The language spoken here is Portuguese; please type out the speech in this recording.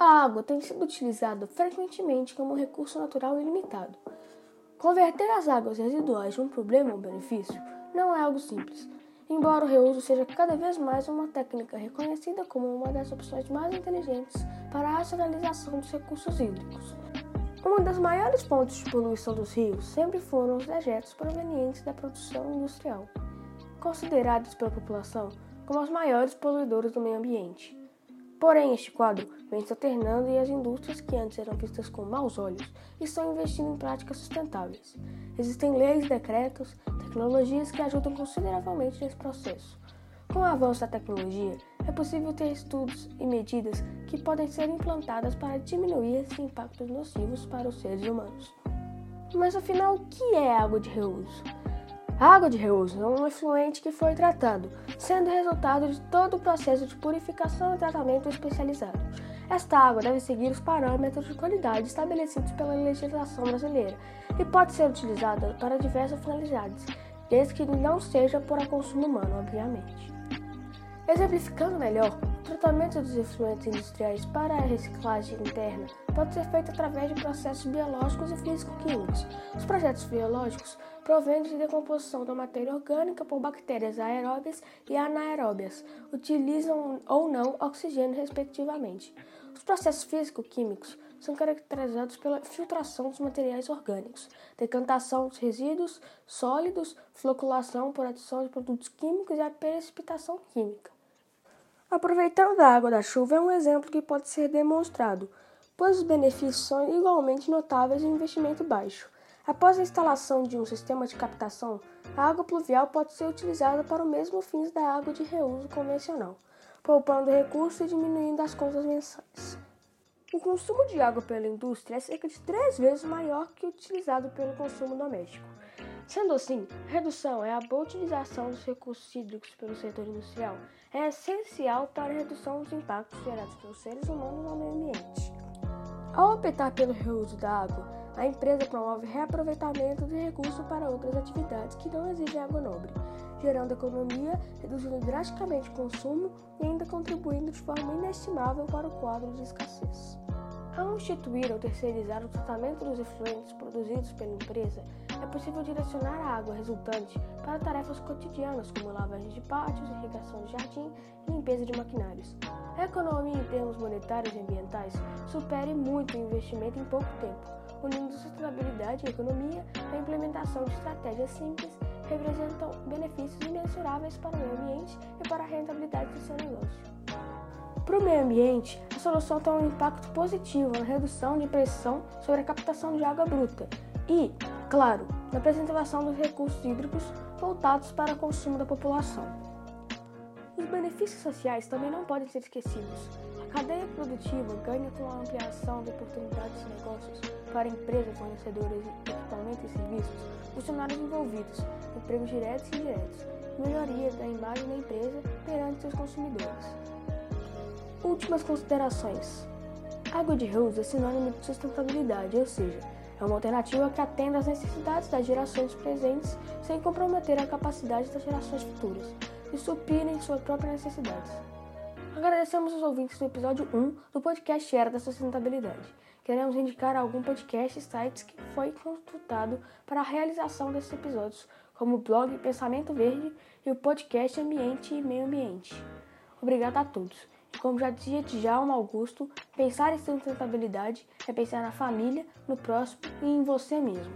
A água tem sido utilizada frequentemente como um recurso natural ilimitado. Converter as águas residuais de um problema a um benefício não é algo simples, embora o reuso seja cada vez mais uma técnica reconhecida como uma das opções mais inteligentes para a racionalização dos recursos hídricos. Uma das maiores fontes de poluição dos rios sempre foram os dejetos provenientes da produção industrial, considerados pela população como os maiores poluidores do meio ambiente. Porém, este quadro vem se alternando e as indústrias que antes eram vistas com maus olhos estão investindo em práticas sustentáveis. Existem leis, decretos, tecnologias que ajudam consideravelmente nesse processo. Com o avanço da tecnologia, é possível ter estudos e medidas que podem ser implantadas para diminuir esses impactos nocivos para os seres humanos. Mas afinal, o que é água de reuso? Água de reuso é um efluente que foi tratado, sendo resultado de todo o processo de purificação e tratamento especializado. Esta água deve seguir os parâmetros de qualidade estabelecidos pela legislação brasileira e pode ser utilizada para diversas finalidades, desde que não seja para consumo humano, obviamente. Exemplificando melhor, o tratamento dos efluentes industriais para a reciclagem interna pode ser feito através de processos biológicos e físico-químicos. Os projetos biológicos provém de decomposição da matéria orgânica por bactérias aeróbias e anaeróbias, utilizam ou não oxigênio, respectivamente. Os processos físico-químicos são caracterizados pela filtração dos materiais orgânicos, decantação dos resíduos sólidos, floculação por adição de produtos químicos e a precipitação química. Aproveitando a água da chuva é um exemplo que pode ser demonstrado, pois os benefícios são igualmente notáveis e o investimento baixo. Após a instalação de um sistema de captação, a água pluvial pode ser utilizada para o mesmo fins da água de reuso convencional, poupando recursos e diminuindo as contas mensais. O consumo de água pela indústria é cerca de três vezes maior que o utilizado pelo consumo doméstico. Sendo assim, redução é a boa utilização dos recursos hídricos pelo setor industrial é essencial para a redução dos impactos gerados pelos seres humanos ao meio ambiente. Ao optar pelo reuso da água, a empresa promove reaproveitamento de recursos para outras atividades que não exigem água nobre, gerando economia, reduzindo drasticamente o consumo e ainda contribuindo de forma inestimável para o quadro de escassez. Ao instituir ou terceirizar o tratamento dos efluentes produzidos pela empresa, é possível direcionar a água resultante para tarefas cotidianas como lavagem de pátios, irrigação de jardim e limpeza de maquinários. A economia em termos monetários e ambientais supere muito o investimento em pouco tempo, unindo sustentabilidade e economia, a implementação de estratégias simples representam benefícios imensuráveis para o meio ambiente e para a rentabilidade do seu negócio. Para o meio ambiente, solução tem um impacto positivo na redução de pressão sobre a captação de água bruta e, claro, na preservação dos recursos hídricos voltados para o consumo da população. Os benefícios sociais também não podem ser esquecidos. A cadeia produtiva ganha com a ampliação de oportunidades de negócios para empresas fornecedoras de equipamentos e serviços, funcionários envolvidos, empregos diretos e indiretos, melhoria da imagem da empresa perante seus consumidores. Últimas considerações. Água de reuso é sinônimo de sustentabilidade, ou seja, é uma alternativa que atenda às necessidades das gerações presentes sem comprometer a capacidade das gerações futuras de suprirem suas próprias necessidades. Agradecemos os ouvintes do episódio 1 do podcast Era da Sustentabilidade. Queremos indicar algum podcast e sites que foi consultado para a realização desses episódios, como o blog Pensamento Verde e o podcast Ambiente e Meio Ambiente. Obrigado a todos. Como já dizia Djalma Augusto, pensar em sustentabilidade é pensar na família, no próximo e em você mesmo.